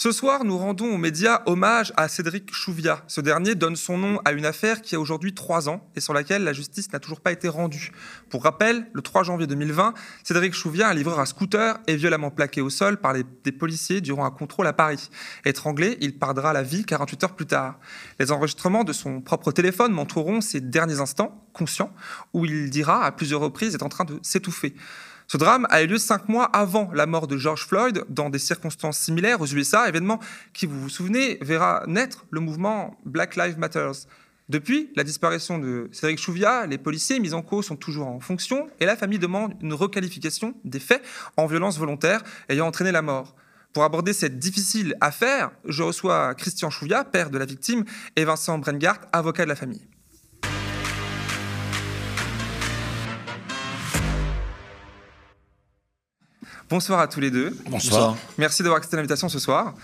Ce soir, nous rendons aux médias hommage à Cédric Chouviat. Ce dernier donne son nom à une affaire qui a aujourd'hui trois ans et sur laquelle la justice n'a toujours pas été rendue. Pour rappel, le 3 janvier 2020, Cédric Chouviat, un livreur à scooter, est violemment plaqué au sol par des policiers durant un contrôle à Paris. Étranglé, il perdra la vie 48 heures plus tard. Les enregistrements de son propre téléphone m'entoureront ces derniers instants, conscients, où il dira à plusieurs reprises être en train de s'étouffer. Ce drame a eu lieu cinq mois avant la mort de George Floyd, dans des circonstances similaires aux USA, événement qui, vous vous souvenez, verra naître le mouvement Black Lives Matter. Depuis la disparition de Cédric Chouviat, les policiers mis en cause sont toujours en fonction et la famille demande une requalification des faits en violence volontaire ayant entraîné la mort. Pour aborder cette difficile affaire, je reçois Christian Chouviat, père de la victime, et Vincent Brengart, avocat de la famille. Bonsoir à tous les deux. Bonsoir. Merci d'avoir accepté l'invitation ce soir.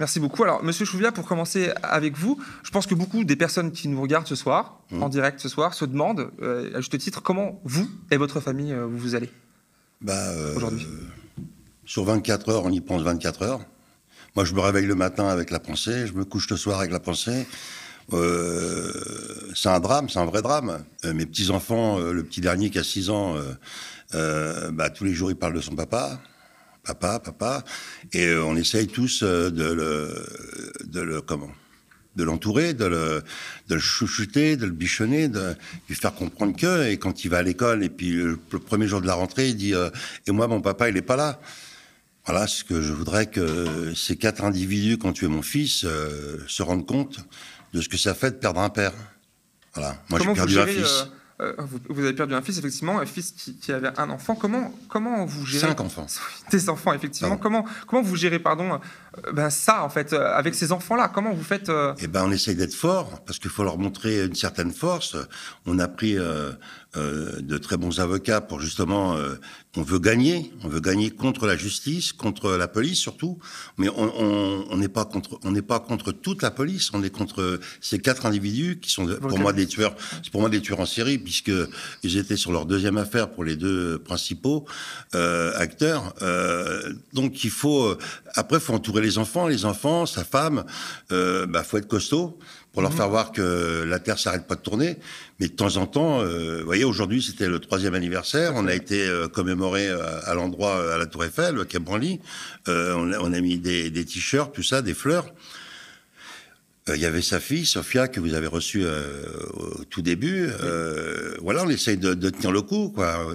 Merci beaucoup. Alors, Monsieur Chouvia, pour commencer avec vous, je pense que beaucoup des personnes qui nous regardent ce soir, mmh. en direct ce soir, se demandent, euh, à juste titre, comment vous et votre famille euh, vous, vous allez bah, euh, aujourd'hui? Sur 24 heures, on y pense 24 heures. Moi, je me réveille le matin avec la pensée, je me couche le soir avec la pensée. c'est un drame, c'est un vrai drame. mes petits-enfants, le petit dernier qui a 6 ans, euh, bah, tous les jours, il parle de son papa, papa, papa, et euh, on essaye tous euh, de le, de le comment de l'entourer, de le, de le chouchouter, de le bichonner, de lui faire comprendre que, et quand il va à l'école, et puis le, premier jour de la rentrée, il dit Et moi, mon papa, il n'est pas là ». Voilà, ce que je voudrais que ces quatre individus, quand tu es mon fils, se rendent compte de ce que ça fait de perdre un père. Voilà, moi j'ai perdu un fils. Euh, vous, avez perdu un fils, effectivement, un fils qui, avait un enfant. Comment, comment vous gérez Cinq enfants. Des enfants, effectivement. Comment, comment vous gérez, pardon, euh, ben ça, en fait, euh, avec ces enfants-là? Comment vous faites Eh ben, on essaye d'être fort, parce qu'il faut leur montrer une certaine force. On a pris de très bons avocats pour justement on veut gagner, on veut gagner contre la justice, contre la police surtout, mais on n'est pas contre, on n'est pas contre toute la police, on est contre ces quatre individus qui sont pour moi des tueurs, c'est pour moi des tueurs en série puisque ils étaient sur leur deuxième affaire pour les deux principaux euh, acteurs. Euh, donc il faut, euh, après, faut entourer les enfants, les enfants, sa femme, euh, bah faut être costaud pour leur mhm. faire voir que la Terre s'arrête pas de tourner. Mais de temps en temps, euh, vous voyez, aujourd'hui c'était le troisième anniversaire, on a été euh, commémoré euh, à, l'endroit à la Tour Eiffel, au Quai Branly. On, on, a mis des, des t-shirts, tout ça, des fleurs. Il y avait sa fille, Sophia, que vous avez reçue au tout début. voilà, on essaye de, de, tenir le coup, quoi.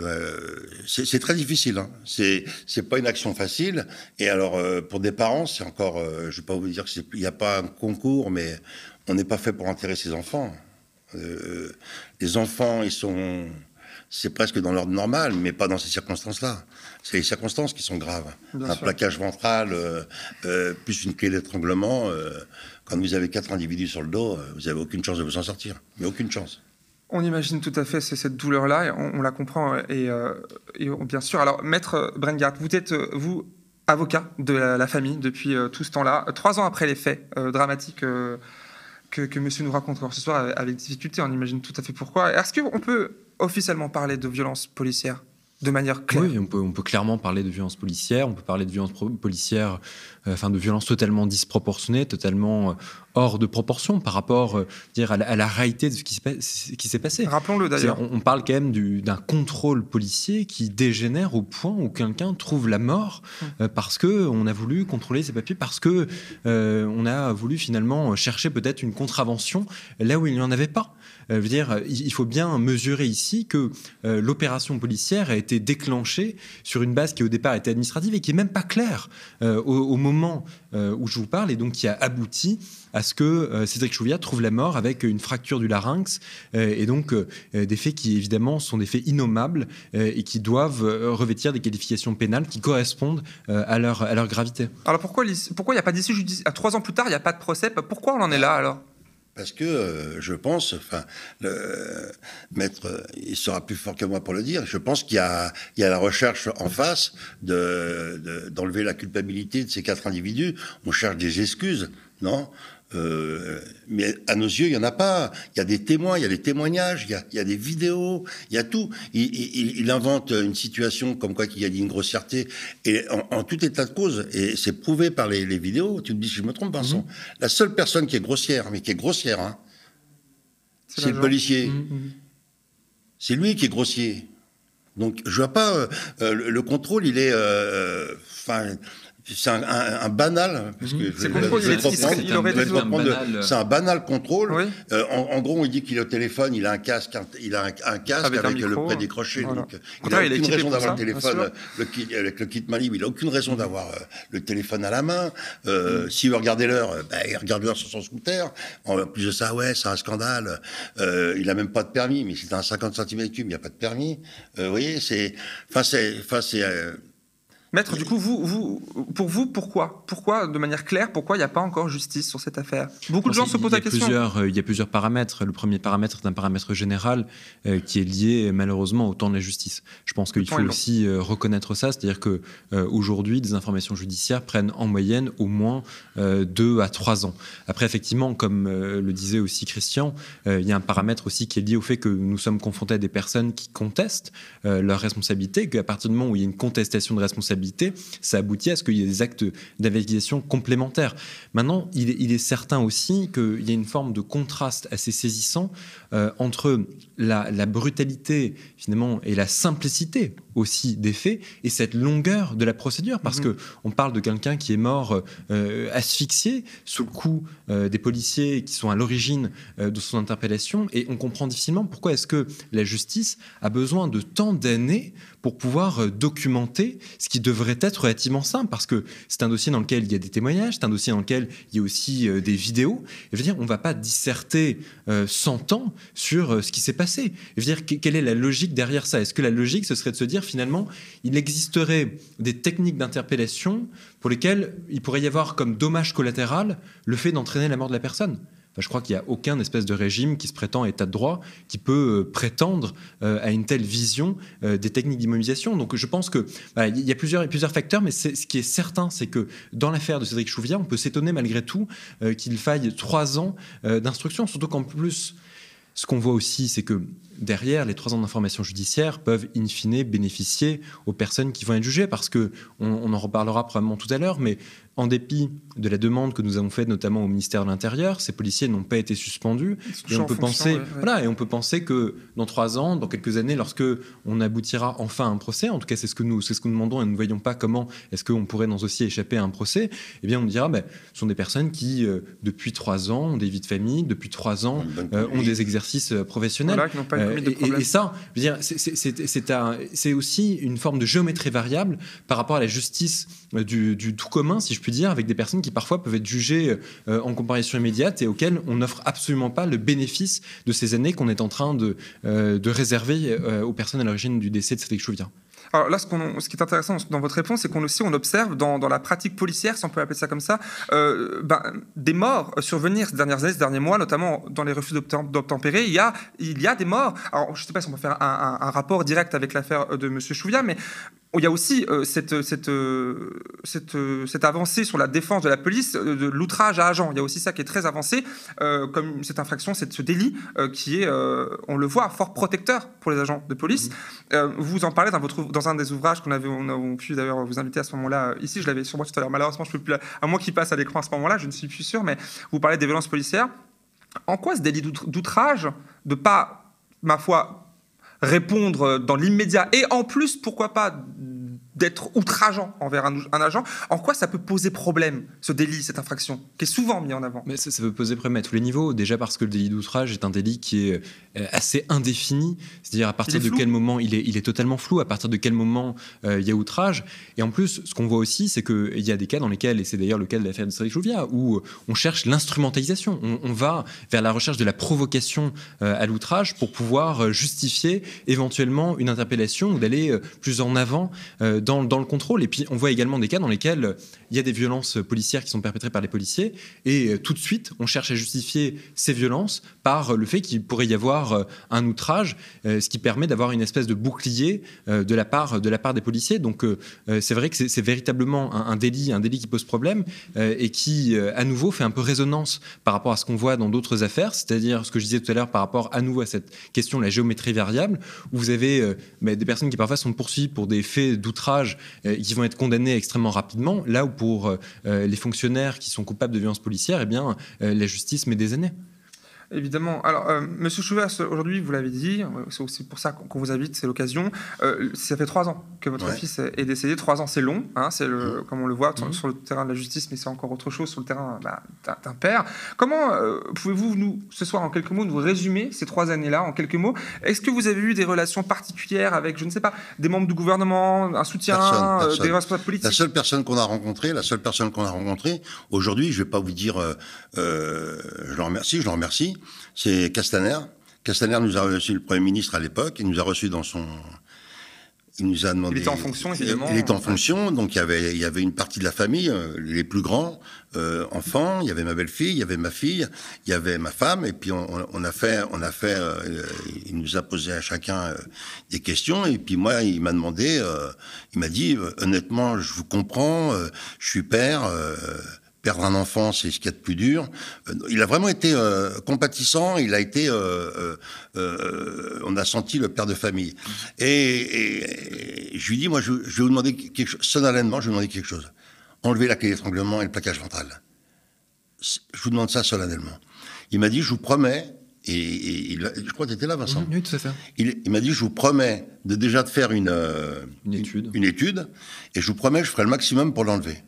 c'est très difficile. Hein. C'est c'est pas une action facile. Et alors, pour des parents, c'est encore. je vais pas vous dire qu'il n'y a pas un concours, mais on n'est pas fait pour enterrer ses enfants. Euh, les enfants, ils sont, c'est presque dans l'ordre normal, mais pas dans ces circonstances-là. C'est les circonstances qui sont graves. un plaquage ventral, euh, euh, plus une clé d'étranglement. quand vous avez quatre individus sur le dos, vous n'avez aucune chance de vous en sortir. Mais aucune chance. On imagine tout à fait cette douleur-là, on, la comprend, et, bien sûr. Alors, Maître Brengard, vous êtes, vous, avocat de la, famille depuis tout ce temps-là, trois ans après les faits dramatiques que, monsieur nous raconte ce soir avec difficulté, on imagine tout à fait pourquoi. Est-ce qu'on peut officiellement parler de violence policière de manière claire? Oui, on peut, on peut clairement parler de violence policière, on peut parler de violence policière, euh, enfin de violence totalement disproportionnée, totalement euh, hors de proportion par rapport euh, dire, à la, réalité de ce qui s'est passé. Rappelons-le d'ailleurs. On, parle quand même d'un contrôle policier qui dégénère au point où quelqu'un trouve la mort hum. parce que on a voulu contrôler ses papiers, parce que on a voulu finalement chercher peut-être une contravention là où il n'y en avait pas. Je veux dire, il faut bien mesurer ici que l'opération policière a été déclenchée sur une base qui au départ était administrative et qui est même pas claire au, moment où je vous parle et donc qui a abouti à ce que euh, Cédric Chouviat trouve la mort avec une fracture du larynx euh, et donc euh, des faits qui évidemment sont des faits innommables et qui doivent revêtir des qualifications pénales qui correspondent à leur, à leur gravité. Alors pourquoi il pourquoi n'y a pas d'issue judiciaire Trois ans plus tard, il n'y a pas de procès? Pourquoi on en est là alors? Parce que je pense, enfin, le maître, il sera plus fort que moi pour le dire. Je pense qu'il y a, il y a la recherche en face de, d'enlever la culpabilité de ces quatre individus. On cherche des excuses Non euh, mais à nos yeux, il y en a pas. Il y a des témoins, il y a des témoignages, il y a, il y a des vidéos, il y a tout. Il, il, il, invente une situation comme quoi qu'il y a une grossièreté. Et en, en, tout état de cause, et c'est prouvé par les, les, vidéos, tu me dis si je me trompe, Vincent, mmh. la seule personne qui est grossière, mais qui est grossière, hein, c'est le policier. Mmh, c'est lui qui est grossier. Donc je vois pas euh, euh le, le, contrôle, il est, enfin, euh, c'est un, un, un, banal, parce que mmh. je, contrôle, je, je il, aurait c'est un banal contrôle. Oui. Euh, en, en, gros, il dit qu'il est au téléphone, il a un casque, il a un, un casque avec, avec le prêt décroché. Voilà. Donc, il n'a aucune raison d'avoir le téléphone le kit, avec le kit main libre. Il n'a aucune raison d'avoir euh, le téléphone à la main. Euh, mmh. S'il veut regarder l'heure, bah, il regarde l'heure sur son scooter. En plus de ça, ouais, c'est un scandale. Euh, il a même pas de permis, mais c'est un 50 cm3, il n'y a pas de permis. Euh, vous voyez, c'est, enfin, c'est, enfin, c'est Maître, du coup, vous, vous, pour vous, pourquoi? Pourquoi, de manière claire, pourquoi il n'y a pas encore justice sur cette affaire? Beaucoup de gens se posent la question. Plusieurs, euh, il y a plusieurs paramètres. Le premier paramètre est un paramètre général euh, qui est lié malheureusement au temps de la justice. Je pense qu'il faut aussi euh, reconnaître ça, c'est-à-dire que euh, aujourd'hui, des informations judiciaires prennent en moyenne au moins euh, deux à trois ans. Après, effectivement, comme le disait aussi Christian, il y a un paramètre aussi qui est lié au fait que nous sommes confrontés à des personnes qui contestent leur responsabilité, qu'à partir du moment où il y a une contestation de responsabilité ça aboutit à ce qu'il y ait des actes d'investigation complémentaires. Maintenant, il est, il est certain aussi qu'il y a une forme de contraste assez saisissant euh, entre la, la, brutalité finalement et la simplicité aussi des faits et cette longueur de la procédure parce mmh. que on parle de quelqu'un qui est mort euh, asphyxié sous le coup euh, des policiers qui sont à l'origine de son interpellation et on comprend difficilement pourquoi est-ce que la justice a besoin de tant d'années pour pouvoir euh, documenter ce qui devrait être relativement simple parce que c'est un dossier dans lequel il y a des témoignages, c'est un dossier dans lequel il y a aussi euh, des vidéos. Je veux dire, on ne va pas disserter euh, 100 ans sur euh, ce qui s'est passé. Dire, quelle est la logique derrière ça? Est-ce que la logique, ce serait de se dire finalement, il existerait des techniques d'interpellation pour lesquelles il pourrait y avoir comme dommage collatéral le fait d'entraîner la mort de la personne? Je crois qu'il n'y a aucun espèce de régime qui se prétend état de droit qui peut euh, prétendre euh, à une telle vision euh, des techniques d'immobilisation. Donc je pense que voilà, il y a plusieurs, facteurs, mais ce qui est certain, c'est que dans l'affaire de Cédric Chouviat, on peut s'étonner malgré tout qu'il faille trois ans d'instruction, surtout qu'en plus, ce qu'on voit aussi, c'est que derrière, les trois ans d'information judiciaire peuvent in fine bénéficier aux personnes qui vont être jugées, parce que on, on en reparlera probablement tout à l'heure, mais en dépit de la demande que nous avons faite notamment au ministère de l'Intérieur, ces policiers n'ont pas été suspendus. Et on, peut penser, ouais, ouais. Voilà, et on peut penser que dans trois ans, dans quelques années, lorsque on aboutira enfin à un procès, en tout cas c'est ce que nous, c'est ce que nous demandons et nous ne voyons pas comment est-ce qu'on pourrait dans aussi échapper à un procès, eh bien on dira, ben, ce sont des personnes qui, euh, depuis trois ans, ont des vies de famille, depuis trois ans, euh, ont des exercices euh, professionnels. Voilà, euh, et, et, et, ça, je veux dire, c'est aussi une forme de géométrie variable par rapport à la justice du, du tout commun, si je puis dire, avec des personnes qui parfois peuvent être jugées euh, en comparaison immédiate et auxquelles on n'offre absolument pas le bénéfice de ces années qu'on est en train de, euh, de réserver euh, aux personnes à l'origine du décès de Cédric Chouviat. Alors là, ce, qui est intéressant dans votre réponse, c'est qu'on aussi on observe dans, dans, la pratique policière, si on peut appeler ça comme ça, euh, ben, des morts survenir ces dernières années, ces derniers mois, notamment dans les refus d'obtempérer. Il y a il y a des morts. Alors je ne sais pas si on peut faire un rapport direct avec l'affaire de M. Chouviat, mais il y a aussi euh, cette, cette, euh, cette, euh, cette, avancée sur la défense de la police, de l'outrage à agent. Il y a aussi ça qui est très avancé, comme cette infraction, cette, ce délit qui est, on le voit, fort protecteur pour les agents de police. Mmh. vous en parlez dans, votre, dans un des ouvrages qu'on avait, on a pu d'ailleurs vous inviter à ce moment-là ici. Je l'avais sur moi tout à l'heure. Malheureusement, je peux plus, à moins qu'il passe à l'écran à ce moment-là, je ne suis plus sûr, mais vous parlez des violences policières. En quoi ce délit d'outrage, de pas, ma foi, répondre dans l'immédiat. Et en plus, pourquoi pas d'être outrageant envers un, un, agent, en quoi ça peut poser problème, ce délit, cette infraction, qui est souvent mis en avant? Mais ça, ça peut poser problème à tous les niveaux. Déjà parce que le délit d'outrage est un délit qui est euh, assez indéfini, c'est-à-dire à partir de quel moment il est, il est totalement flou, à partir de quel moment euh, il y a outrage. Et en plus, ce qu'on voit aussi, c'est qu'il y a des cas dans lesquels, et c'est d'ailleurs le cas de l'affaire de Cédric Jouvia, où on cherche l'instrumentalisation. On, on, va vers la recherche de la provocation euh, à l'outrage pour pouvoir justifier éventuellement une interpellation ou d'aller plus en avant dans, dans, le contrôle. Et puis, on voit également des cas dans lesquels il y a des violences policières qui sont perpétrées par les policiers, et tout de suite, on cherche à justifier ces violences par le fait qu'il pourrait y avoir un outrage, ce qui permet d'avoir une espèce de bouclier de, la part, de la part des policiers. Donc, c'est vrai que c'est véritablement un, délit, un délit qui pose problème et qui, à nouveau, fait un peu résonance par rapport à ce qu'on voit dans d'autres affaires, c'est-à-dire ce que je disais tout à l'heure par rapport à nouveau à cette question de la géométrie variable, où vous avez euh, bah, des personnes qui parfois sont poursuivies pour des faits d'outrage euh, qui vont être condamnés extrêmement rapidement, là où pour euh, les fonctionnaires qui sont coupables de violences policières, eh bien, la justice met des années. Évidemment. Alors, euh, Monsieur Chouvet, aujourd'hui, vous l'avez dit, c'est aussi pour ça qu'on vous invite, c'est l'occasion. Euh, ça fait trois ans que votre fils est décédé. Trois ans, c'est long, hein, c'est le, mmh. comme on le voit mmh. sur le terrain de la justice, mais c'est encore autre chose sur le terrain bah, d'un père. Comment euh, pouvez-vous, nous, ce soir, en quelques mots, nous résumer ces trois années-là, en quelques mots? Est-ce que vous avez eu des relations particulières avec, je ne sais pas, des membres du gouvernement, un soutien, des responsables politiques? La seule personne qu'on a rencontrée, la seule personne qu'on a rencontrée, aujourd'hui, je ne vais pas vous dire, je le remercie, je le remercie c'est Castaner. Castaner nous a reçu, le Premier ministre à l'époque, il nous a reçu dans son... Il nous a demandé... Il était en fonction, évidemment. Il était en fonction, donc il y avait, il y avait une partie de la famille, euh, les plus grands euh, enfants, il y avait ma belle-fille, il y avait ma fille, il y avait ma femme, et puis on, a fait... On a fait euh, il nous a posé à chacun des questions, et puis moi, il m'a demandé, il m'a dit, honnêtement, je vous comprends, je suis père perdre un enfant, c'est ce qu'il y a de plus dur. Euh, il a vraiment été euh, compatissant, il a été... Euh, on a senti le père de famille. Et, je lui dis, moi, je, vais vous demander quelque chose, solennellement, je vais vous demander quelque chose. Enlever la clé d'étranglement et le plaquage ventral. Je vous demande ça solennellement. Il m'a dit, je vous promets, et, je crois que tu étais là, Vincent. Oui, tout à fait. Il, m'a dit, je vous promets de déjà de faire une, une, étude. une étude, et je vous promets que je ferai le maximum pour l'enlever.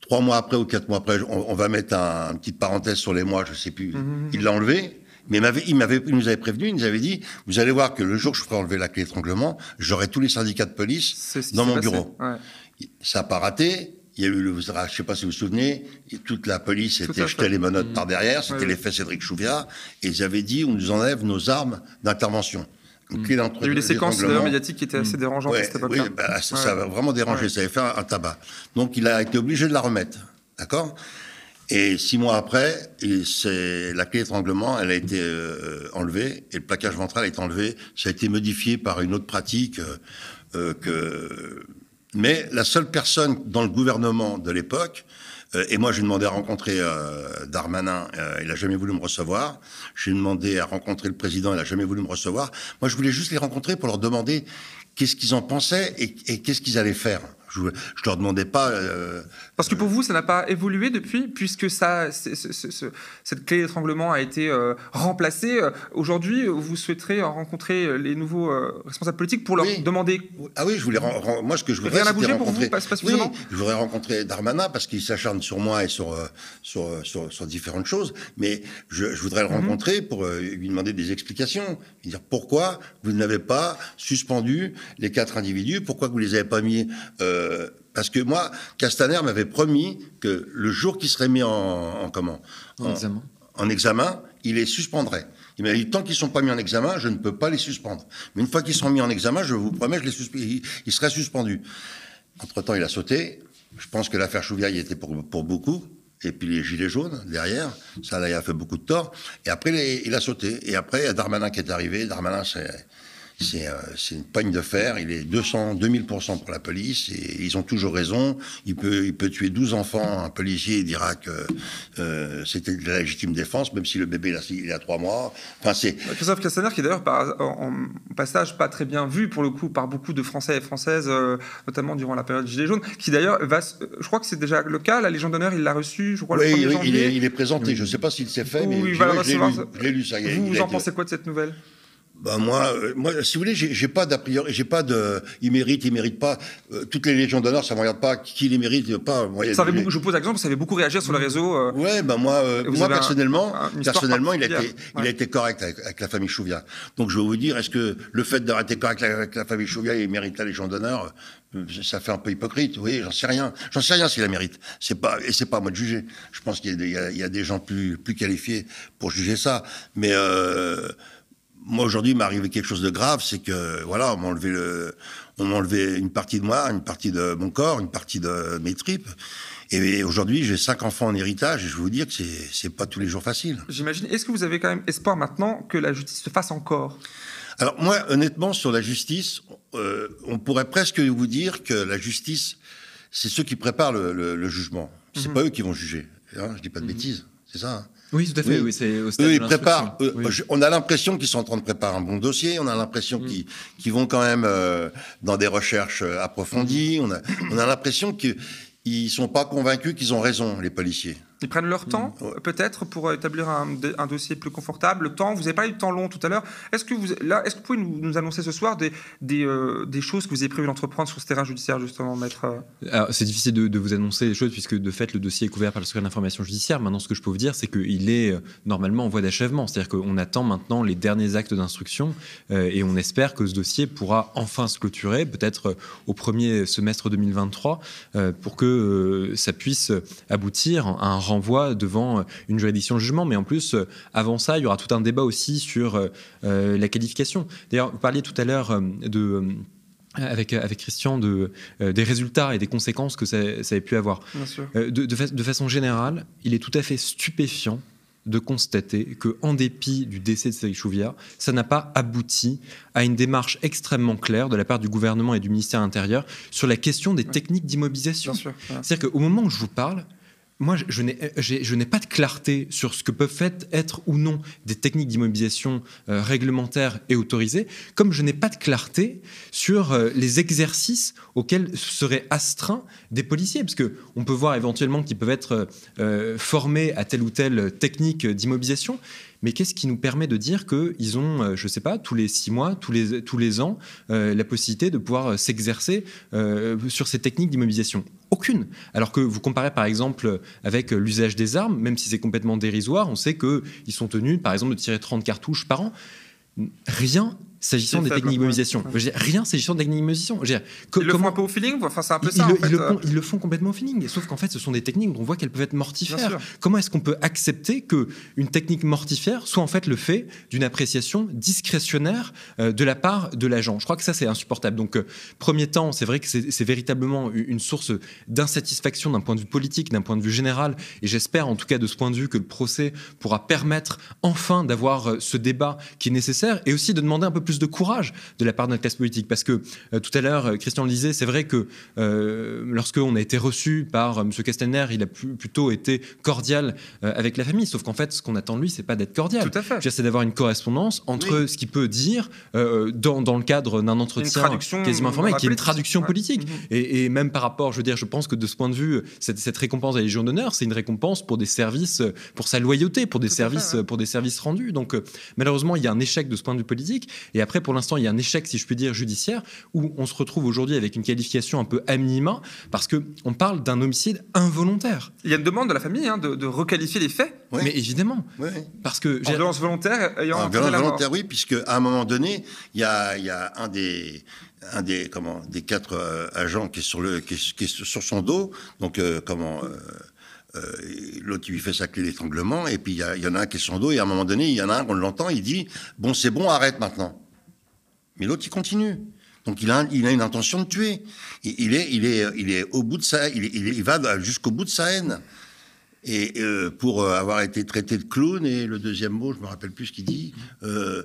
Trois mois après ou quatre mois après, on, va mettre un, une petite parenthèse sur les mois, je sais plus. Mhm, mhm. Il l'a enlevé. Mais il, m'avait, nous avait prévenu, il nous avait dit, vous allez voir que le jour que je ferai enlever la clé d'étranglement, j'aurai tous les syndicats de police dans mon bureau. Ça n'a pas raté. Il y a eu, le, je ne sais pas si vous vous souvenez, toute la police était jeté les menottes par derrière, c'était l'effet Cédric Chouviat, et ils avaient dit, on nous enlève nos armes d'intervention. Mm. Il y a eu des séquences médiatiques qui étaient assez mm. dérangeantes à cette époque-là. Oui, bah, ça, ça, a vraiment dérangé, ça avait fait un, tabac. Donc il a été obligé de la remettre. D'accord? Et six mois après, c'est la clé d'étranglement, elle a été euh, enlevée et le plaquage ventral a été enlevé. Ça a été modifié par une autre pratique euh, euh que. Mais la seule personne dans le gouvernement de l'époque euh, et moi, j'ai demandé à rencontrer euh, Darmanin, euh, il a jamais voulu me recevoir. J'ai demandé à rencontrer le président, il a jamais voulu me recevoir. Moi, je voulais juste les rencontrer pour leur demander qu'est-ce qu'ils en pensaient et, qu'est-ce qu'ils allaient faire. Je, ne leur demandais pas. Euh, Parce que pour vous, ça n'a pas évolué depuis, puisque ça, cette clé d'étranglement a été euh, remplacée. Aujourd'hui, vous souhaiterez rencontrer les nouveaux euh, responsables politiques pour leur demander. Ah oui, je voulais. Moi, ce que je voudrais, Rien rencontrer. Pour vous, pas, oui, je voudrais rencontrer Darmanin parce qu'il s'acharne sur moi et sur, sur, sur, différentes choses. Mais je, voudrais le mhm. rencontrer pour lui demander des explications. Lui dire pourquoi vous n'avez pas suspendu les quatre individus, pourquoi vous les avez pas mis. Euh, parce que moi, Castaner m'avait promis que le jour qu'il serait mis en, comment? En, examen. en examen, il les suspendrait. Il m'a dit tant qu'ils sont pas mis en examen, je ne peux pas les suspendre. Mais une fois qu'ils sont mis en examen, je vous promets, je les ils, seraient suspendus. Entre temps, il a sauté. Je pense que l'affaire Chouviat y était pour, pour beaucoup et puis les gilets jaunes derrière, ça là, il a fait beaucoup de tort. Et après, il a sauté. Et après, il y a Darmanin qui est arrivé. Darmanin, c'est c'est une poigne de fer. Il est 200, 2000% pour la police et ils ont toujours raison. Il peut, il peut tuer 12 enfants. Un policier dira que euh, c'était de la légitime défense, même si le bébé il a 3 mois. Enfin, c'est. Christophe Castaner, qui est d'ailleurs en, passage pas très bien vu pour le coup par beaucoup de Français et Françaises, euh, notamment durant la période Gilets jaunes, qui d'ailleurs va. Je crois que c'est déjà le cas. La Légion d'honneur, il l'a reçu, je crois, le 1er oui, janvier. Il est, il est présenté. Je ne sais pas s'il s'est fait, mais je, l'ai lu, ça. Vous, vous en pensez quoi de cette nouvelle? Bah moi, euh, moi, si vous voulez, j'ai pas d'a priori, j'ai pas de, il mérite, il mérite pas. Euh, toutes les légions d'honneur, ça me regarde pas qui les mérite, pas. Moi, ça avait beaucoup, je vous pose l'exemple, ça avait beaucoup réagi sur les réseaux. Euh, ouais, bah moi, moi personnellement, personnellement, il a été, il a été correct avec, la famille Chouviat. Donc je vais vous dire, est-ce que le fait d'avoir été correct avec la famille Chouviat, il mérite la légion d'honneur? Ça fait un peu hypocrite, oui, j'en sais rien. J'en sais rien s'il la mérite. C'est pas, et c'est pas à moi de juger. Je pense qu'il y, y, a des gens plus, plus qualifiés pour juger ça. Mais, euh, moi aujourd'hui, il m'est arrivé quelque chose de grave, c'est que voilà, on m'a enlevé le, on une partie de moi, une partie de mon corps, une partie de mes tripes. Et aujourd'hui, j'ai cinq enfants en héritage, et je vais vous dire que c'est, pas tous les jours facile. J'imagine. Est-ce que vous avez quand même espoir maintenant que la justice se fasse encore? Alors moi, honnêtement, sur la justice, euh, on pourrait presque vous dire que la justice, c'est ceux qui préparent le, le, le jugement. C'est Mhm. pas eux qui vont juger. Hein, je dis pas de Mhm. bêtises, c'est ça. hein. Oui, tout à fait. Oui. Oui, c'est au stade Eux, de ils préparent. l'instruction. eux, Oui. je- On a l'impression qu'ils sont en train de préparer un bon dossier. On a l'impression Mm. qu'ils vont quand même euh, dans des recherches euh, Mm. approfondies. On a, on a l'impression qu'ils sont pas convaincus qu'ils ont raison, les policiers. Ils prennent leur temps, Ouais. peut-être, pour établir un, un dossier plus confortable. Le temps, vous avez parlé du temps long tout à l'heure. Est-ce que vous, là, est-ce que vous pouvez nous, nous annoncer ce soir des, des, euh, des choses que vous avez prévu d'entreprendre sur ce terrain judiciaire, justement, maître euh, c'est difficile de, de vous annoncer les choses puisque de fait le dossier est couvert par le secret d'information judiciaire. Maintenant, ce que je peux vous dire, c'est qu'il est euh, normalement en voie d'achèvement. C'est-à-dire qu'on attend maintenant les derniers actes d'instruction euh, et on espère que ce dossier pourra enfin se clôturer, peut-être euh, au premier semestre 2023, euh, pour que euh, ça puisse aboutir à un renvoi devant euh, une juridiction de jugement. Mais en plus, euh, avant ça, il y aura tout un débat aussi sur euh, la qualification. D'ailleurs, vous parliez tout à l'heure de avec, avec Christian de, euh, des résultats et des conséquences que ça, ça ait pu avoir. Bien sûr. Euh, de, de fa- de façon générale, il est tout à fait stupéfiant de constater que, en dépit du décès de Cédric Chouviat, ça n'a pas abouti à une démarche extrêmement claire de la part du gouvernement et du ministère intérieur sur la question des Ouais. techniques d'immobilisation. Ouais. C'est-à-dire qu'au moment où je vous parle, moi, je- je n'ai pas de clarté sur ce que peuvent être ou non des techniques d'immobilisation euh, réglementaires et autorisées, comme je n'ai pas de clarté sur euh, les exercices auxquels seraient astreints des policiers, parce que on peut voir éventuellement qu'ils peuvent être euh, formés à telle ou telle technique d'immobilisation. Mais qu'est-ce qui nous permet de dire qu'ils ont, euh, je ne sais pas, tous les six mois, tous les, tous les ans, euh, la possibilité de pouvoir euh, s'exercer euh, sur ces techniques d'immobilisation? Aucune. Alors que vous comparez par exemple avec euh, l'usage des armes, même si c'est complètement dérisoire, on sait qu'ils sont tenus par exemple de tirer 30 cartouches par an. Rien s'agissant des techniques dire, Rien s'agissant des techniques co- Ils le font un peu au feeling, enfin, c'est un peu ils, ça. le, ils font, complètement au feeling, sauf qu'en fait, ce sont des techniques dont on voit qu'elles peuvent être mortifères. Comment est-ce qu'on peut accepter que une technique mortifère soit en fait le fait d'une appréciation discrétionnaire euh, de la part de l'agent? Je crois que ça, c'est insupportable. Donc, euh, premier temps, c'est vrai que c'est véritablement une source d'insatisfaction d'un point de vue politique, d'un point de vue général, et j'espère en tout cas de ce point de vue que le procès pourra permettre enfin d'avoir euh, ce débat qui est nécessaire, et aussi de demander un peu plus de courage de la part de notre classe politique, parce que euh, tout à l'heure, euh, Christian le disait, c'est vrai que euh, lorsqu'on a été reçu par euh, M. Castaner, il a plutôt été cordial avec la famille. Sauf qu'en fait, ce qu'on attend de lui, c'est pas d'être cordial. Tout à fait. J'essaie d'avoir une correspondance entre ce qu'il peut dire dans, dans le cadre d'un entretien quasiment informel, qui est une traduction politique. Mhm. Et, et même par rapport, je veux dire, je pense que de ce point de vue, cette, cette récompense à la Légion d'honneur, c'est une récompense pour des services, pour sa loyauté, pour des Tout services, fait, ouais. pour des services rendus. Donc malheureusement, il y a un échec de ce point de vue politique. Et après, pour l'instant, il y a un échec, si je puis dire, judiciaire, où on se retrouve aujourd'hui avec une qualification un peu à minima, parce que on parle d'un homicide involontaire. Il y a une demande de la famille hein, de, de requalifier les faits Oui. Mais évidemment, Oui. parce que en violence volontaire ayant En entraîné violence la mort. volontaire, oui, puisque à un moment donné, il y a, il y a un des un des comment des quatre euh, agents qui est sur le qui est, qui est sur son dos, donc euh, comment euh, euh, l'autre lui fait sa clé d'étranglement, et puis il y, a- il y en a un qui est sur son dos, et à un moment donné, il y en a un, on l'entend, il dit bon c'est bon, arrête maintenant. Mais l'autre il continue. Donc il a, une intention de tuer. Il, est, au bout de sa, il, va jusqu'au bout de sa haine. Et euh, pour euh, avoir été traité de clown, et le deuxième mot, je me rappelle plus ce qu'il dit, euh,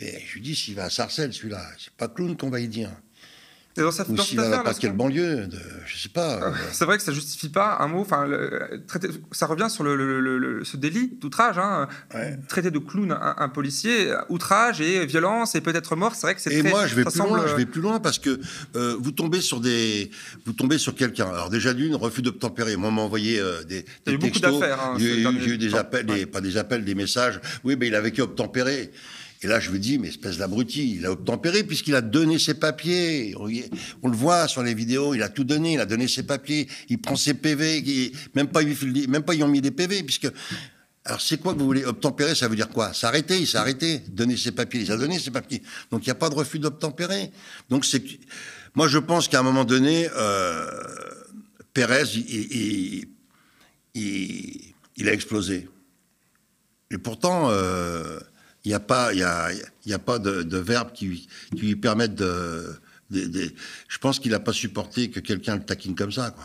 mais je lui dis, s'il va à Sarcelles, celui-là, c'est pas clown qu'on va y dire. Et dans, sa, Ou dans à affaire, pas quelle banlieue, de, je sais pas. euh, C'est vrai que ça justifie pas un mot. Enfin, ça revient sur le, le- le- ce délit d'outrage. Hein, Ouais. Traiter de clown un, un policier, outrage et violence et peut-être mort. C'est vrai que c'est Et très. moi, je vais plus semble- loin. Je vais plus loin parce que euh, vous tombez sur des, vous tombez sur quelqu'un. Alors déjà d'une, refus d'obtempérer. Moi, m'a envoyé euh, des, des eu beaucoup textos. d'affaires, hein, J'ai eu- des temps. appels, Ouais. des- pas des appels, des messages. Oui, mais il a vécu obtempéré. Et là, je me dis, mais espèce d'abruti, il a obtempéré puisqu'il a donné ses papiers. On, le voit sur les vidéos, il a tout donné, il a donné ses papiers, il prend ses PV, même pas, ils- ont mis des PV puisque. Alors c'est quoi que vous voulez obtempérer Ça veut dire quoi? S'arrêter, il s'est arrêté, donner ses papiers, il a donné ses papiers. Donc il n'y a pas de refus d'obtempérer. Donc c'est, moi je pense qu'à un moment donné, euh, Pérez, il a explosé. Et pourtant, euh, Il n'y a pas, il y a, il y a pas de, de verbe qui, qui lui permettent de. de- de- je pense qu'il n'a pas supporté que quelqu'un le taquine comme ça. Quoi.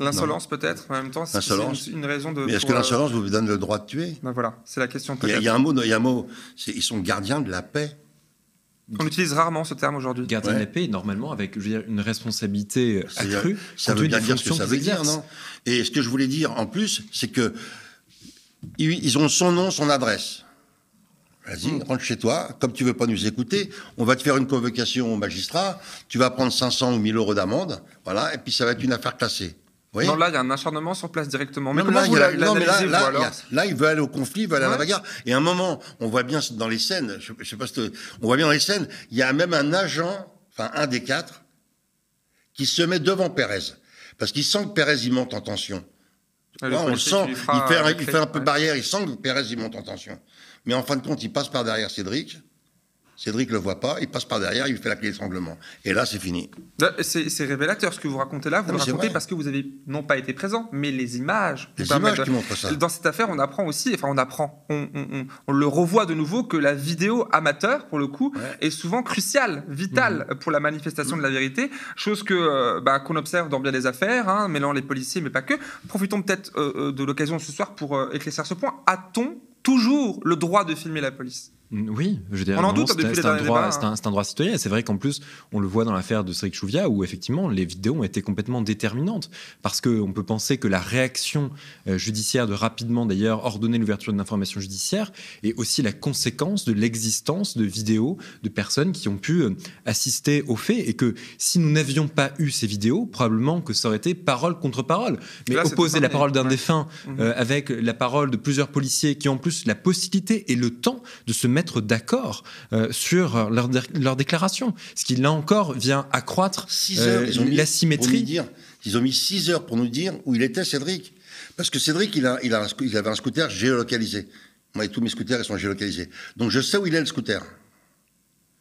L'insolence peut-être, en même temps, c'est une, une raison de... Mais est-ce que euh, l'insolence vous donne le droit de tuer? Ben voilà, c'est la question il y, a, peut-être. il y a un mot, il y a un mot. c'est- Ils sont gardiens de la paix. On utilise rarement ce terme aujourd'hui. Gardien de la paix, normalement, avec je veux dire, une responsabilité accrue. Ça veut bien dire ce que ça veut dire, non? Et ce que je voulais dire en plus, c'est que ils ont son nom, son adresse. Vas-y, Hmm. rentre chez toi. Comme tu veux pas nous écouter, on va te faire une convocation au magistrat. Tu vas prendre 500 ou 1000 euros d'amende. Voilà, et puis ça va être une affaire classée. Voyez Non, là, il y a un acharnement sur place directement. Mais Non, comment là, vous il y a- la- non, mais là, l'analysez, là, vous, il y alors a- là, il veut aller au conflit, il veut aller à la bagarre. Et à un moment, on voit bien dans les scènes, je, je sais pas si on voit bien dans les scènes, il y a même un agent, enfin un des quatre, qui se met devant Pérez. Parce qu'il sent que Pérez, il monte en tension. Ouais, on le sent, il fait, un, la il clé, fait un peu barrière, il sent que Pérez, il monte en tension. Mais en fin de compte, il passe par derrière Cédric. Cédric le voit pas, il passe par derrière, il fait la clé d'étranglement. Et là, c'est fini. Là, C'est révélateur ce que vous racontez là. Vous Non, le racontez parce que vous avez non pas été présent, mais les images. Les images qui montrent ça. Dans cette affaire, on apprend aussi, enfin on apprend, on, on- on- on le revoit de nouveau que la vidéo amateur, pour le coup, Ouais. est souvent cruciale, vitale Mhm. pour la manifestation de la vérité, chose que euh, bah, qu'on observe dans bien des affaires, hein, mêlant les policiers, mais pas que. Profitons peut-être euh, euh, de l'occasion ce soir pour euh, éclaircir ce point. A-t-on toujours le droit de filmer la police? Oui, je veux dire, On en doute c'est- depuis les c'est un droit, débats, c'est hein. un, c'est un droit citoyen. C'est vrai qu'en plus, on le voit dans l'affaire de Cédric Chouviat, où effectivement les vidéos ont été complètement déterminantes, parce que on peut penser que la réaction euh, judiciaire de rapidement d'ailleurs ordonner l'ouverture d'une information judiciaire est aussi la conséquence de l'existence de vidéos de personnes qui ont pu euh, assister aux faits, et que si nous n'avions pas eu ces vidéos, probablement que ça aurait été parole contre parole. Mais Là, opposer la parole d'un ouais. défunt Mhm. euh, avec la parole de plusieurs policiers qui ont en plus la possibilité et le temps de se mettre d'accord euh, sur leur, dé- leur déclaration. Ce qui, là encore, vient accroître 6 euh, heures, ils ont mis, pour l'asymétrie. ils ont mis 6 heures pour nous dire où il était Cédric. Parce que Cédric, il, a, il, a un sco- il avait un scooter géolocalisé. Moi, tous mes scooters, ils sont géolocalisés. Donc, je sais où il est, le scooter.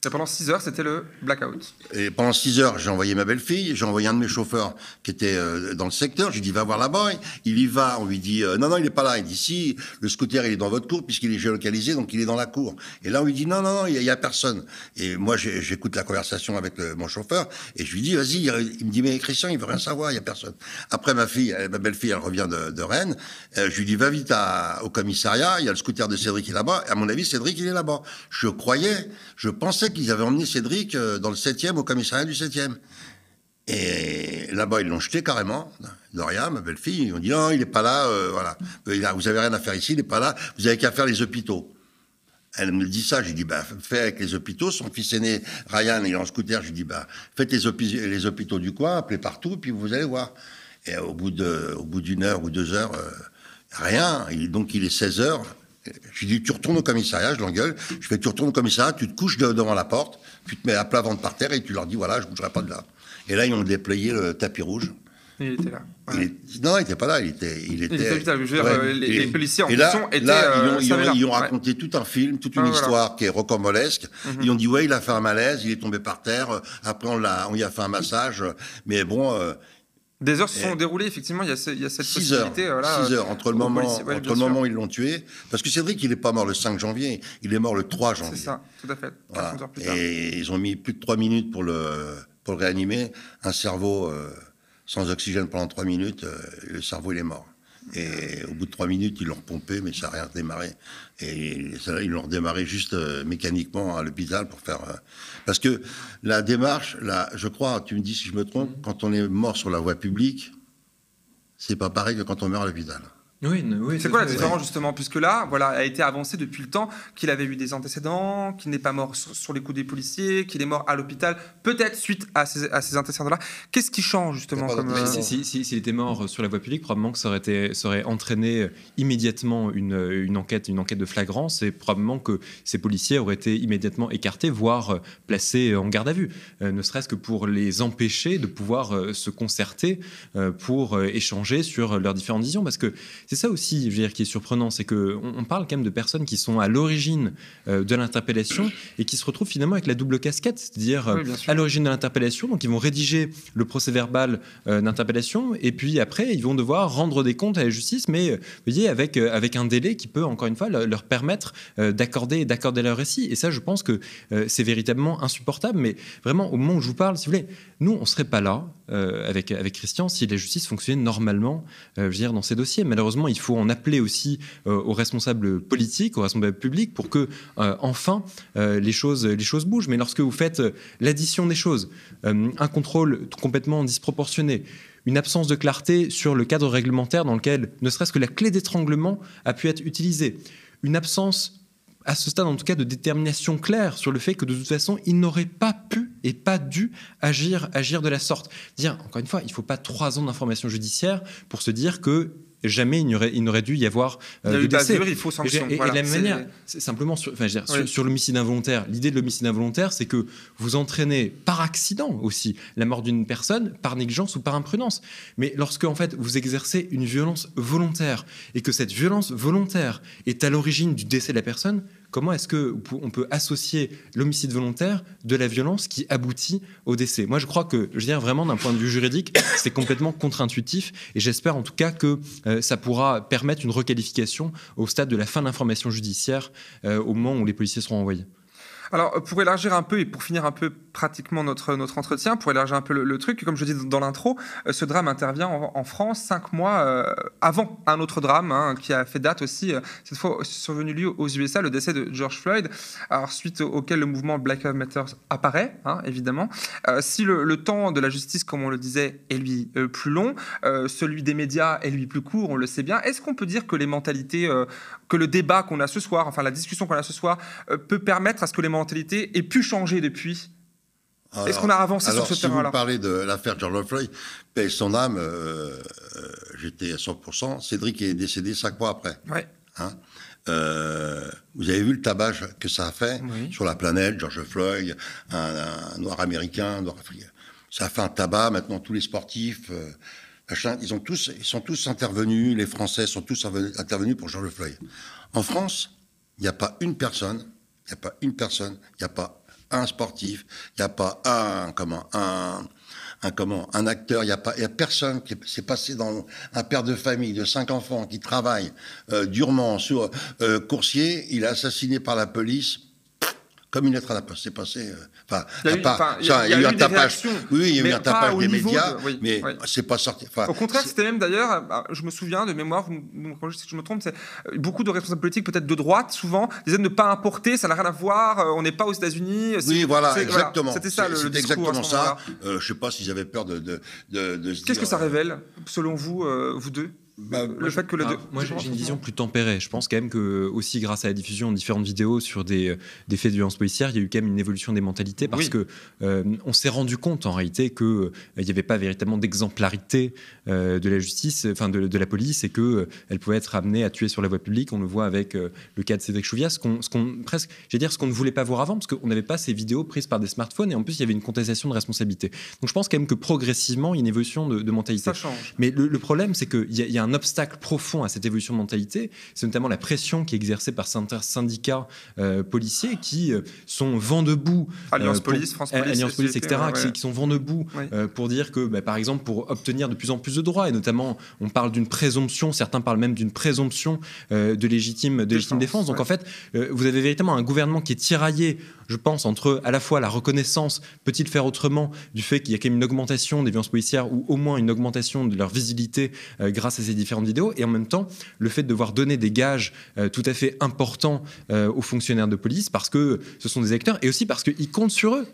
Et pendant 6 heures, c'était le blackout. Et pendant 6 heures, j'ai envoyé ma belle-fille, j'ai envoyé un de mes chauffeurs qui était euh, dans le secteur. Je lui dis, va voir là-bas. Il y va. On lui dit, euh, non, non, il n'est pas là. Il dit, si, le scooter, il est dans votre cour puisqu'il est géolocalisé, donc il est dans la cour. Et là, on lui dit, non, non, il n'y a, personne. Et moi, j'ai- j'écoute la conversation avec mon chauffeur et je lui dis, vas-y. Il me dit, mais Christian, il veut rien savoir, il n'y a personne. Après, ma fille, ma belle-fille, elle revient de, Rennes. Euh, je lui dis, va vite au commissariat. Il y a le scooter de Cédric qui est là-bas. À mon avis, Cédric, il est là-bas. Je croyais, je pensais qu'ils avaient emmené Cédric euh, dans le 7e, au commissariat du 7e. Et là-bas, ils l'ont jeté carrément. Doria, ma belle-fille, ils ont dit non, il n'est pas là, euh, voilà. Il a- Vous avez rien à faire ici, il n'est pas là, vous avez qu'à faire les hôpitaux. Elle me dit ça, j'ai dit, bah, fais avec les hôpitaux. Son fils aîné, Ryan, il est en scooter, je lui dis, bah, faites les, hôpi- les hôpitaux du coin, appelez partout, puis vous allez voir. Et au bout d'une heure ou deux heures, euh, rien. Il- donc il est 16 heures. Je lui dis, tu retournes au commissariat, je l'engueule. Je fais, tu retournes au commissariat, tu te couches de- devant la porte, tu te mets à plat ventre par terre et tu leur dis, voilà, je bougerai pas de là. Et là, ils ont déployé le tapis rouge. Il était là. Il Ouais. est- Non, il n'était pas là, il était. Il était, était hôpital, je veux dire, euh, les- les policiers en et là, question étaient, Là, euh, ils, ont, ils, savaient ont, là. ils ont Ouais. raconté tout un film, toute une Ah, voilà. histoire qui est rocambolesque. Mhm. Ils ont dit, ouais, il a fait un malaise, il est tombé par terre. Après, on, l'a, on y a fait un massage. Mais bon, euh, Des heures se sont déroulées, effectivement, il y a, ce- il y a cette 6 heures. possibilité. euh, là, 6 heures entre le moment, policiers. Ouais, entre bien le sûr. moment où ils l'ont tué. Parce que Cédric, il n'est pas mort le 5 janvier, il est mort le 3 janvier. C'est ça, tout à fait. Voilà. 40 heures plus tard. Et ils ont mis plus de 3 minutes pour le, pour le réanimer. Un cerveau euh, sans oxygène pendant 3 minutes, euh, le cerveau, il est mort. Et au bout de 3 minutes, ils l'ont repompé, mais ça n'a rien démarré. Et ça, ils l'ont redémarré juste euh, mécaniquement à l'hôpital pour faire. euh, Parce que la démarche, là, je crois, tu me dis si je me trompe, quand on est mort sur la voie publique, c'est pas pareil que quand on meurt à l'hôpital. Oui, C'est quoi la différence justement Puisque là, voilà, a été avancé depuis le temps qu'il avait eu des antécédents, qu'il n'est pas mort sur, sur les coups des policiers, qu'il est mort à l'hôpital, peut-être suite à ces, à ces antécédents-là. Qu'est-ce qui change justement Il euh, Si, si- si- s'il était mort sur la voie publique, probablement que ça aurait, été, ça aurait entraîné immédiatement une, une enquête, une enquête de flagrance et probablement que ces policiers auraient été immédiatement écartés, voire euh, placés en garde à vue, euh, ne serait-ce que pour les empêcher de pouvoir euh, se concerter euh, pour euh, échanger sur leurs différentes visions. Parce que c'est ça aussi, je veux dire, qui est surprenant, c'est que on, parle quand même de personnes qui sont à l'origine euh, de l'interpellation et qui se retrouvent finalement avec la double casquette, c'est-à-dire euh, à l'origine de l'interpellation, donc ils vont rédiger le procès-verbal d'interpellation et puis après ils vont devoir rendre des comptes à la justice, mais vous voyez avec avec un délai qui peut encore une fois leur permettre d'accorder d'accorder leur récit. Et ça, je pense que c'est véritablement insupportable. Mais vraiment, au moment où je vous parle, si vous voulez, nous, on serait pas là avec avec Christian si la justice fonctionnait normalement, je veux dire, dans ces dossiers. Malheureusement, il faut en appeler aussi euh, aux responsables politiques, aux responsables publics, pour que euh, enfin euh, les choses bougent. Mais lorsque vous faites l'addition des choses, un contrôle complètement disproportionné, une absence de clarté sur le cadre réglementaire dans lequel ne serait-ce que la clé d'étranglement a pu être utilisée, une absence à ce stade en tout cas de détermination claire sur le fait que de toute façon il n'aurait pas pu et pas dû agir agir de la sorte. Dire encore une fois, il ne faut pas trois ans d'information judiciaire pour se dire que jamais il n'aurait dû y avoir euh, de décès. il faut sanction. Et, de la même manière, simplement sur, enfin, sur, l'homicide involontaire, l'idée de l'homicide involontaire, c'est que vous entraînez par accident aussi la mort d'une personne, par négligence ou par imprudence. Mais lorsque en fait vous exercez une violence volontaire et que cette violence volontaire est à l'origine du décès de la personne, Comment est-ce qu'on peut associer l'homicide volontaire de la violence qui aboutit au décès? Moi, je crois que, je veux vraiment, d'un point de vue juridique, c'est complètement contre-intuitif. Et j'espère en tout cas que euh, ça pourra permettre une requalification au stade de la fin de l'information judiciaire euh, au moment où les policiers seront envoyés. Alors, pour élargir un peu et pour finir un peu pratiquement notre, notre entretien, pour élargir un peu le, truc, comme je dis dans l'intro, euh, ce drame intervient en, France cinq mois euh, avant un autre drame hein, qui a fait date aussi, euh, cette fois survenu lieu aux USA, le décès de George Floyd, suite auquel le mouvement Black Lives Matter apparaît, hein, évidemment. si le, temps de la justice, comme on le disait, est lui plus long, celui des médias est lui plus court, on le sait bien, est-ce qu'on peut dire que les mentalités, que le débat qu'on a ce soir, enfin la discussion qu'on a ce soir, peut permettre à ce que les mentalités mentalité ait pu changer depuis Est-ce qu'on a avancé sur ce terrain-là vous parlez de l'affaire George Floyd, paye son âme, euh, euh, j'étais à 100%. Cédric est décédé cinq mois après. Ouais. Hein euh, vous avez vu le tabac que ça a fait sur la planète, George Floyd, un, noir américain, noir africain. Ça a fait un tabac. Maintenant, tous les sportifs, ils, ont tous, ils sont tous intervenus. Les Français sont tous intervenus pour George Floyd. En France, il n'y a pas une personne il n'y a pas une personne, il n'y a pas un sportif, il n'y a pas un, comment, un, comment, un acteur, il n'y a, pas, y a personne qui s'est passé dans un père de famille de cinq enfants qui travaille euh, durement sur euh, coursier, il est assassiné par la police comme une lettre à la poste. C'est passé. Euh, enfin, il y a eu, un tapage. Oui, il y a eu un tapage des médias, mais c'est pas sorti. Au contraire, c'était même d'ailleurs, bah, je me souviens de mémoire, si je me trompe, c'est euh, beaucoup de responsables politiques, peut-être de droite, souvent, disaient de ne pas importer, ça n'a rien à voir, euh, on n'est pas aux États-Unis. Oui, voilà, exactement. C'était ça le, discours exactement ça. je ne sais pas s'ils avaient peur de, de, de, Qu'est-ce que ça révèle, selon vous, vous deux? Bah, le fait que moi j'ai une vision plus tempérée. Je pense quand même que aussi grâce à la diffusion de différentes vidéos sur des, des faits de violence policière, il y a eu quand même une évolution des mentalités parce que euh, on s'est rendu compte en réalité que euh, il n'y avait pas véritablement d'exemplarité euh, de la justice, enfin de, de, la police, et que elle pouvait être amenée à tuer sur la voie publique. On le voit avec le cas de Cédric Chouviat, ce qu'on, presque, j'ai dire ce qu'on ne voulait pas voir avant parce qu'on n'avait pas ces vidéos prises par des smartphones et en plus il y avait une contestation de responsabilité. Donc je pense quand même que progressivement il y a une évolution de, mentalité. Ça change. Mais le, problème c'est qu'il y, y a un obstacle profond à cette évolution de mentalité, c'est notamment la pression qui est exercée par certains syndicats euh, policiers qui euh, sont vent debout. Euh, Alliance Police, France Police, Alliance Police etc., Qui, sont vent debout pour dire que, bah, par exemple, pour obtenir de plus en plus de droits, et notamment, on parle d'une présomption, certains parlent même d'une présomption de légitime, de légitime défense. Donc, en fait, vous avez véritablement un gouvernement qui est tiraillé je pense, entre à la fois la reconnaissance, peut-il faire autrement, du fait qu'il y a quand même une augmentation des violences policières ou au moins une augmentation de leur visibilité grâce à ces différentes vidéos, et en même temps le fait de devoir donner des gages euh, tout à fait importants euh, aux fonctionnaires de police parce que ce sont des acteurs et aussi parce qu'ils comptent sur eux.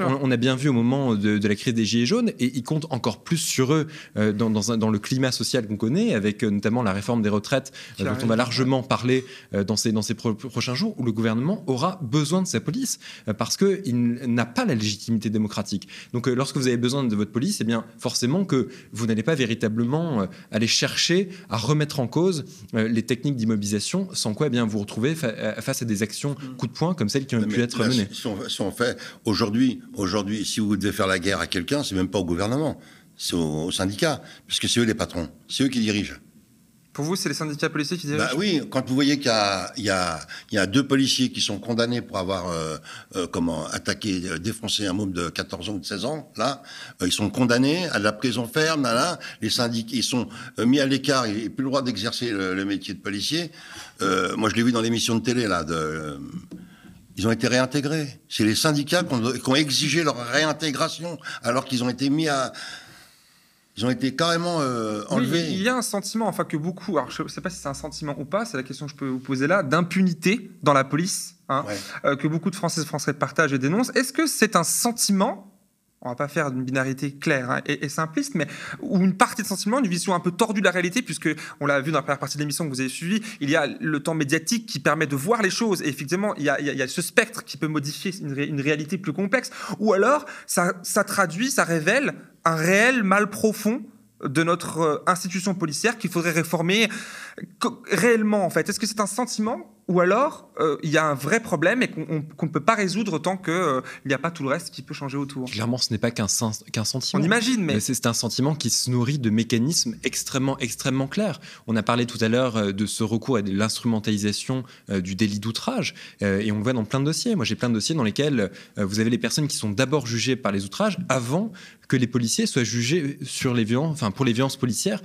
On, a bien vu au moment de, la crise des Gilets jaunes et ils comptent encore plus sur eux dans, dans, le climat social qu'on connaît, avec notamment la réforme des retraites dont on va largement parler dans ces, dans ces prochains jours, où le gouvernement aura besoin de sa police. Euh, parce qu'il n'a pas la légitimité démocratique. Donc euh, lorsque vous avez besoin de votre police, eh bien forcément que vous n'allez pas véritablement euh, aller chercher à remettre en cause les techniques d'immobilisation, sans quoi eh bien, vous vous retrouvez face à des actions mm. coup de poing comme celles qui ont pu être menées. Si on, fait aujourd'hui, aujourd'hui, si vous devez faire la guerre à quelqu'un, c'est même pas au gouvernement, c'est aux, syndicats, puisque c'est eux les patrons, c'est eux qui dirigent. Pour vous, c'est les syndicats policiers qui dirigent bah Oui, quand vous voyez qu'il y, a deux policiers qui sont condamnés pour avoir euh, euh, comment, attaqué, euh, défoncé un môme de 14 ans ou de 16 ans, là, ils sont condamnés à la prison ferme, là, les syndicats, ils sont mis à l'écart, ils n'ont plus le droit d'exercer le, métier de policier. moi, je l'ai vu dans l'émission de télé, là, de ils ont été réintégrés. C'est les syndicats qui ont, exigé leur réintégration, alors qu'ils ont été mis à, ils ont été carrément euh, enlevés. Oui, il y a un sentiment, enfin que beaucoup, alors je ne sais pas si c'est un sentiment ou pas, c'est la question que je peux vous poser là, d'impunité dans la police, hein, ouais. euh, que beaucoup de Françaises et Français partagent et dénoncent. Est-ce que c'est un sentiment on va pas faire une binarité claire hein, et, simpliste, mais ou une partie de sentiment, une vision un peu tordue de la réalité, puisque on l'a vu dans la première partie de l'émission que vous avez suivie, il y a le temps médiatique qui permet de voir les choses, et effectivement, il y a, ce spectre qui peut modifier une, ré, une réalité plus complexe, ou alors ça, ça traduit, ça révèle un réel mal profond de notre institution policière qu'il faudrait réformer réellement en fait. Est-ce que c'est un sentiment ou alors euh, il y a un vrai problème et qu'on qu ne peut pas résoudre tant qu'il euh, n'y a pas tout le reste qui peut changer autour Clairement, ce n'est pas qu'un sentiment. On imagine, mais... C'est un sentiment qui se nourrit de mécanismes extrêmement, extrêmement clairs. On a parlé tout à l'heure euh, de ce recours à l'instrumentalisation euh, du délit d'outrage et on le voit dans plein de dossiers. Moi, j'ai plein de dossiers dans lesquels vous avez les personnes qui sont d'abord jugées par les outrages avant que les policiers soient jugés sur les violences, enfin pour les violences policières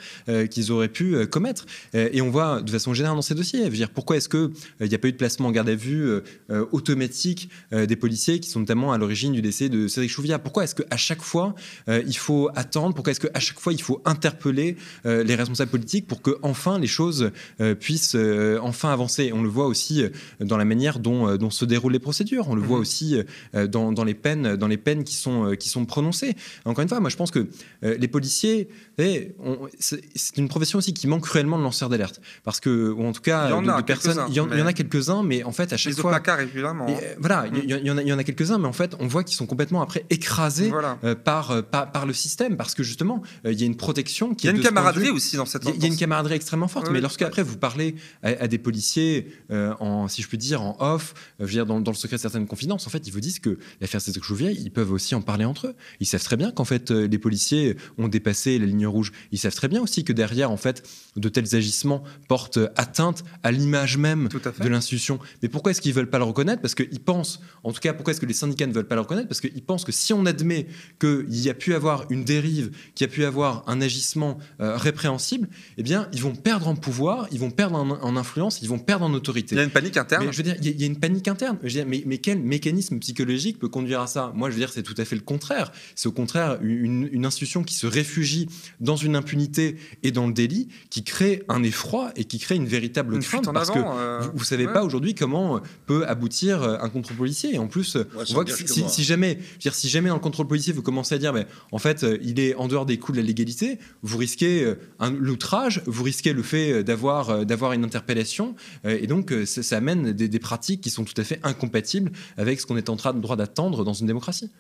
qu'ils auraient pu commettre. et on voit de façon générale dans ces dossiers, je veux dire, pourquoi est-ce que il n'y a pas eu de placement en garde à vue euh, automatique euh, des policiers qui sont notamment à l'origine du décès de Cédric Chouviat? Pourquoi est-ce qu'à chaque fois euh, il faut attendre? Pourquoi est-ce qu'à chaque fois il faut interpeller les responsables politiques pour que enfin les choses puissent enfin avancer? On le voit aussi dans la manière dont, dont, se déroulent les procédures. On le voit aussi dans, dans, les peines, dans les peines qui sont, qui sont prononcées. Encore une fois, moi je pense que les policiers, c'est une profession aussi qui manque cruellement de lanceurs d'alerte. Parce que, ou en tout cas, il y en de, a de personnes, il y, en, mais... il y en a quelques-uns, mais en fait, à chaque les fois. évidemment. Et, euh, voilà, il, y, y, en a, il y en a quelques-uns, mais en fait, on voit qu'ils sont complètement après écrasés voilà. euh, par, euh, par, par, le système, parce que justement, euh, il y a une protection qui Il y a une camaraderie aussi dans cette Il y a une camaraderie extrêmement forte, Oui, mais oui. lorsque après vous parlez à, à des policiers, en, si je puis dire, en off, je veux dire, dans, dans, le secret de certaines confidences, en fait, ils vous disent que l'affaire Cédric Chouvier, ils peuvent aussi en parler entre eux. Ils savent très bien qu'en fait, les policiers ont dépassé la ligne rouge. Ils savent très bien aussi que derrière, en fait, de tels agissements portent atteinte à l'image même de l'institution. Mais pourquoi est-ce qu'ils veulent pas le reconnaître? Parce qu'ils pensent, en tout cas, pourquoi est-ce que les syndicats ne veulent pas le reconnaître? Parce qu'ils pensent que si on admet qu'il y a pu avoir une dérive, qu'il y a pu avoir un agissement euh, répréhensible, eh bien, ils vont perdre en pouvoir, ils vont perdre en, en, influence, ils vont perdre en autorité. Il y a une panique interne. Mais, je veux dire, il y, a, il y a une panique interne. Je veux dire, mais, mais, quel mécanisme psychologique peut conduire à ça? Moi, je veux dire, c'est tout à fait le contraire. C'est au contraire une, une, institution qui se réfugie dans une impunité et dans le délit, qui crée un effroi et qui crée une véritable une crainte. Parce avant, que euh... vous, vous savez ouais. pas aujourd'hui comment peut aboutir un contrôle policier. Et en plus, Ouais, on voit que si, que moi. si jamais, je veux dire, si jamais dans le contrôle policier vous commencez à dire, mais en fait, euh, il est en dehors des coûts de la légalité, vous risquez euh, un- l'outrage, vous risquez le fait euh, d'avoir euh, d'avoir une interpellation, euh, et donc euh, ça, ça amène des, des pratiques qui sont tout à fait incompatibles avec ce qu'on est en train de droit d'attendre dans une démocratie.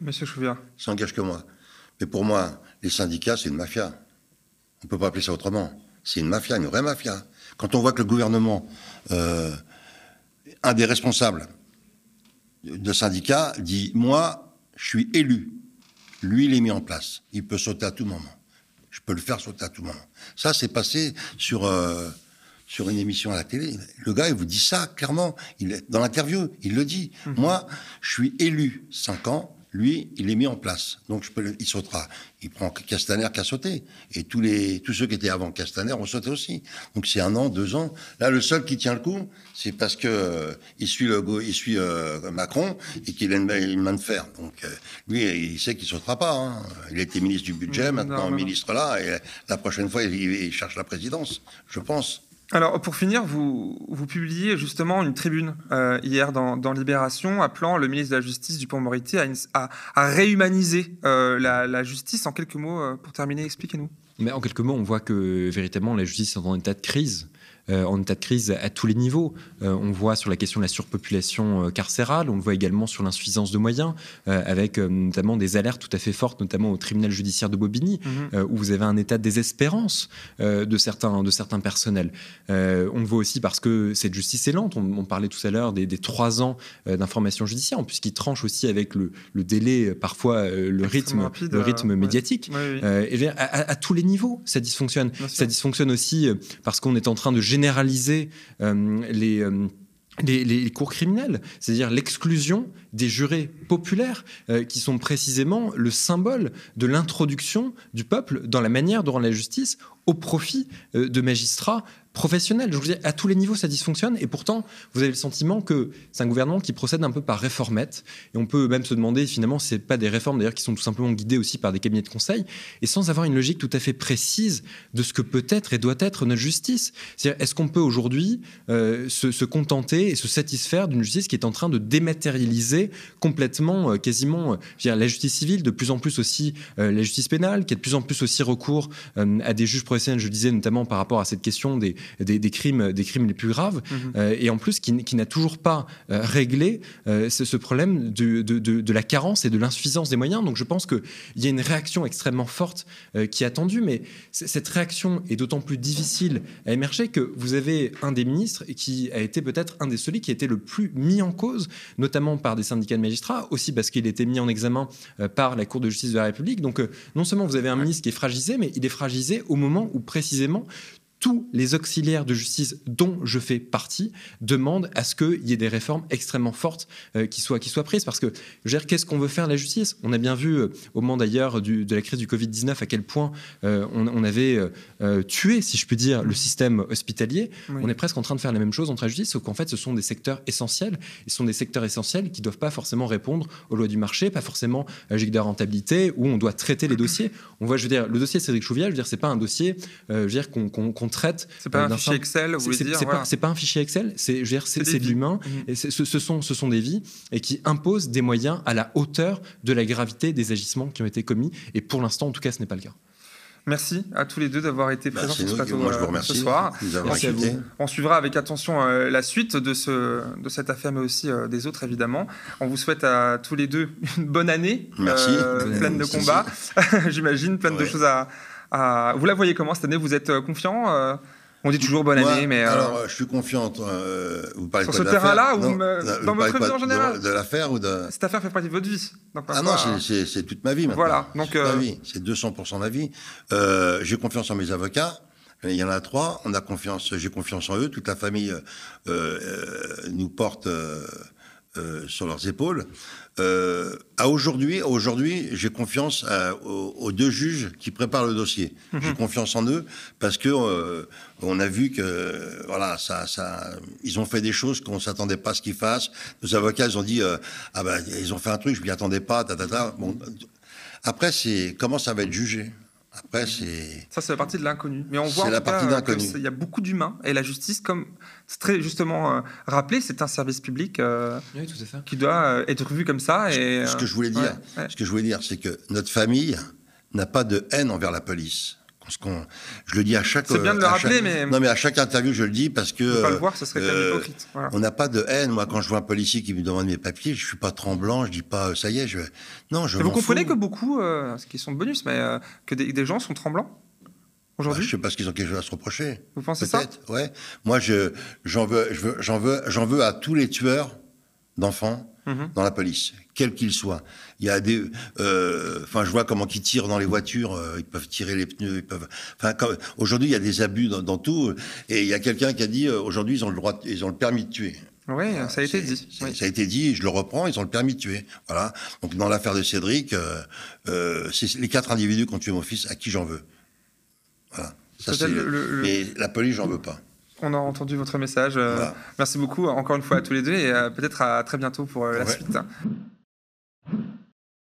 Monsieur Chouviat. Ça engage que moi. Mais pour moi, les syndicats, c'est une mafia. On ne peut pas appeler ça autrement. C'est une mafia, une vraie mafia. Quand on voit que le gouvernement, euh, un des responsables de syndicats, dit Moi, je suis élu. Lui, il est mis en place. Il peut sauter à tout moment. Je peux le faire sauter à tout moment. Ça, c'est passé sur, euh, sur une émission à la télé. Le gars, il vous dit ça clairement. Il dans l'interview, il le dit. Mhm. Moi, je suis élu 5 ans. Lui, il est mis en place. Donc, je peux il sautera. Il prend Castaner qui a sauté. Et tous, les, tous ceux qui étaient avant Castaner ont sauté aussi. Donc, c'est un an, deux ans. Là, le seul qui tient le coup, c'est parce que euh, il suit, le, il suit euh, Macron et qu'il a une, main- une main de fer. Donc, euh, lui, il sait qu'il sautera pas. hein. Il était ministre du budget, maintenant non, non. ministre là. Et la prochaine fois, il, il cherche la présidence, je pense. Alors, pour finir, vous, publiez justement une tribune euh, hier dans, Libération appelant le ministre de la Justice, Dupont-Moretti, à, à, réhumaniser euh, la, la, justice. En quelques mots, euh, pour terminer, expliquez-nous. Mais en quelques mots, on voit que véritablement la justice est en état de crise. En état de crise à tous les niveaux. on voit sur la question de la surpopulation carcérale, on le voit également sur l'insuffisance de moyens, avec notamment des alertes tout à fait fortes, notamment au tribunal judiciaire de Bobigny, mhm. où vous avez un état de désespérance de, certains, de certains personnels. on le voit aussi parce que cette justice est lente. On, parlait tout à l'heure des, trois ans d'information judiciaire, puisqu'il tranche aussi avec le, délai, parfois le rythme, le rythme médiatique. et à, à, tous les niveaux, ça dysfonctionne. Ça dysfonctionne aussi euh, parce qu'on est en train de généraliser euh, les, euh, les, les, cours criminels, c'est-à-dire l'exclusion des jurés populaires qui sont précisément le symbole de l'introduction du peuple dans la manière de rendre la justice au profit de magistrats professionnel. Je vous dis, à tous les niveaux, ça dysfonctionne. Et pourtant, vous avez le sentiment que c'est un gouvernement qui procède un peu par réformette. Et on peut même se demander, finalement, si ce pas des réformes d'ailleurs qui sont tout simplement guidées aussi par des cabinets de conseil, et sans avoir une logique tout à fait précise de ce que peut être et doit être notre justice. C'est-à-dire, est-ce qu'on peut aujourd'hui euh, se, contenter et se satisfaire d'une justice qui est en train de dématérialiser complètement, euh, quasiment, euh, la justice civile, de plus en plus aussi la justice pénale, qui a de plus en plus aussi recours à des juges professionnels, je disais notamment par rapport à cette question des, des, crimes, des crimes les plus graves, mhm. euh, et en plus qui, n'a toujours pas euh, réglé euh, ce, problème de, de, la carence et de l'insuffisance des moyens. Donc je pense qu'il y a une réaction extrêmement forte qui est attendue, mais cette réaction est d'autant plus difficile à émerger que vous avez un des ministres qui a été peut-être un des celui qui a été le plus mis en cause, notamment par des syndicats de magistrats, aussi parce qu'il était mis en examen par la Cour de justice de la République. Donc non seulement vous avez un ministre qui est fragilisé, mais il est fragilisé au moment où précisément tous les auxiliaires de justice dont je fais partie demandent à ce qu'il y ait des réformes extrêmement fortes euh, qui, soient, qui soient prises. Parce que, je qu'est-ce qu'on veut faire de la justice? On a bien vu, euh, au moment d'ailleurs de la crise du Covid-19, à quel point euh, on, avait tué, si je puis dire, le système hospitalier. On est presque en train de faire la même chose entre la justice, sauf qu'en fait, ce sont des secteurs essentiels. Ce sont des secteurs essentiels qui ne doivent pas forcément répondre aux lois du marché, pas forcément à la de rentabilité, où on doit traiter les dossiers. On voit, je veux dire, le dossier Cédric Chouviat, je veux dire, c'est pas un dossier, je veux dire, qu'on traite. C'est pas un fichier Excel, C'est pas, un fichier Excel, c'est de l'humain, mhm. et ce, sont, ce sont des vies, et qui imposent des moyens à la hauteur de la gravité des agissements qui ont été commis. Et pour l'instant, en tout cas, ce n'est pas le cas. Merci à tous les deux d'avoir été bah, présents sur ce plateau moi, je vous euh, remercie ce soir. On suivra avec attention euh, la suite de, ce, de cette affaire, mais aussi euh, des autres, évidemment. On vous souhaite à tous les deux une bonne année, pleine de combats, j'imagine, pleine de choses à, vous la voyez comment cette année? Vous êtes euh, confiant? Euh on dit toujours bonne année, mais. Euh, alors, je suis confiant. vous parlez sur ce terrain-là ou dans votre vie en général? De, l'affaire ou de. Cette affaire fait partie de votre vie. ah non, c'est toute ma vie maintenant. Voilà. Donc. C'est 200% de ma vie. J'ai confiance en mes avocats. Il y en a trois. On a confiance. J'ai confiance en eux. Toute la famille nous porte sur leurs épaules. Euh, à aujourd'hui, aujourd'hui, j'ai confiance aux, deux juges qui préparent le dossier. Mhm. J'ai confiance en eux parce que euh, on a vu que voilà, ça, ça, ils ont fait des choses qu'on s'attendait pas à ce qu'ils fassent. Nos avocats, ils ont dit euh, ah ben ils ont fait un truc, je m'y attendais pas. Ta, ta, ta. Bon, après, c'est comment ça va être jugé? Après, c'est. Ça, c'est la partie de l'inconnu. Mais on voit la partie Il y a beaucoup d'humains. Et la justice, comme c'est très justement euh, rappelé, c'est un service public euh, qui doit euh, être vu comme ça. Et, ce que je voulais dire, ce que je voulais dire, c'est que notre famille n'a pas de haine envers la police je le dis à chaque. C'est bien de le rappeler, mais. Non, mais à chaque interview, je le dis parce que. On pas le voir, ce serait euh, hypocrite. On n'a pas de haine. Moi, quand je vois un policier qui me demande mes papiers, je suis pas tremblant, je dis pas, ça y est, je. Non, je. vous comprenez que beaucoup, euh, ce qui sont bonus, mais euh, que des, gens sont tremblants aujourd'hui. Bah, je sais pas ce qu'ils ont quelque chose à se reprocher. Vous pensez ça Ouais. Moi, je, j'en veux, j'en veux, j'en veux à tous les tueurs d'enfants Mhm. dans la police, quel qu'il soit. Il y a des, euh, enfin, je vois comment ils tirent dans les voitures, euh, ils peuvent tirer les pneus, ils peuvent. Enfin, aujourd'hui, il y a des abus dans, tout, et il y a quelqu'un qui a dit euh, aujourd'hui, ils ont le droit, ils ont le permis de tuer. Oui, ça a été dit. Ça a été dit, je le reprends, ils ont le permis de tuer. Voilà. Donc dans l'affaire de Cédric, c'est les quatre individus qui ont tué mon fils à qui j'en veux. Voilà. Ça, Et la police, j'en veux pas. On a entendu votre message. Euh, merci beaucoup encore une fois à tous les deux et euh, peut-être à très bientôt pour euh, la suite.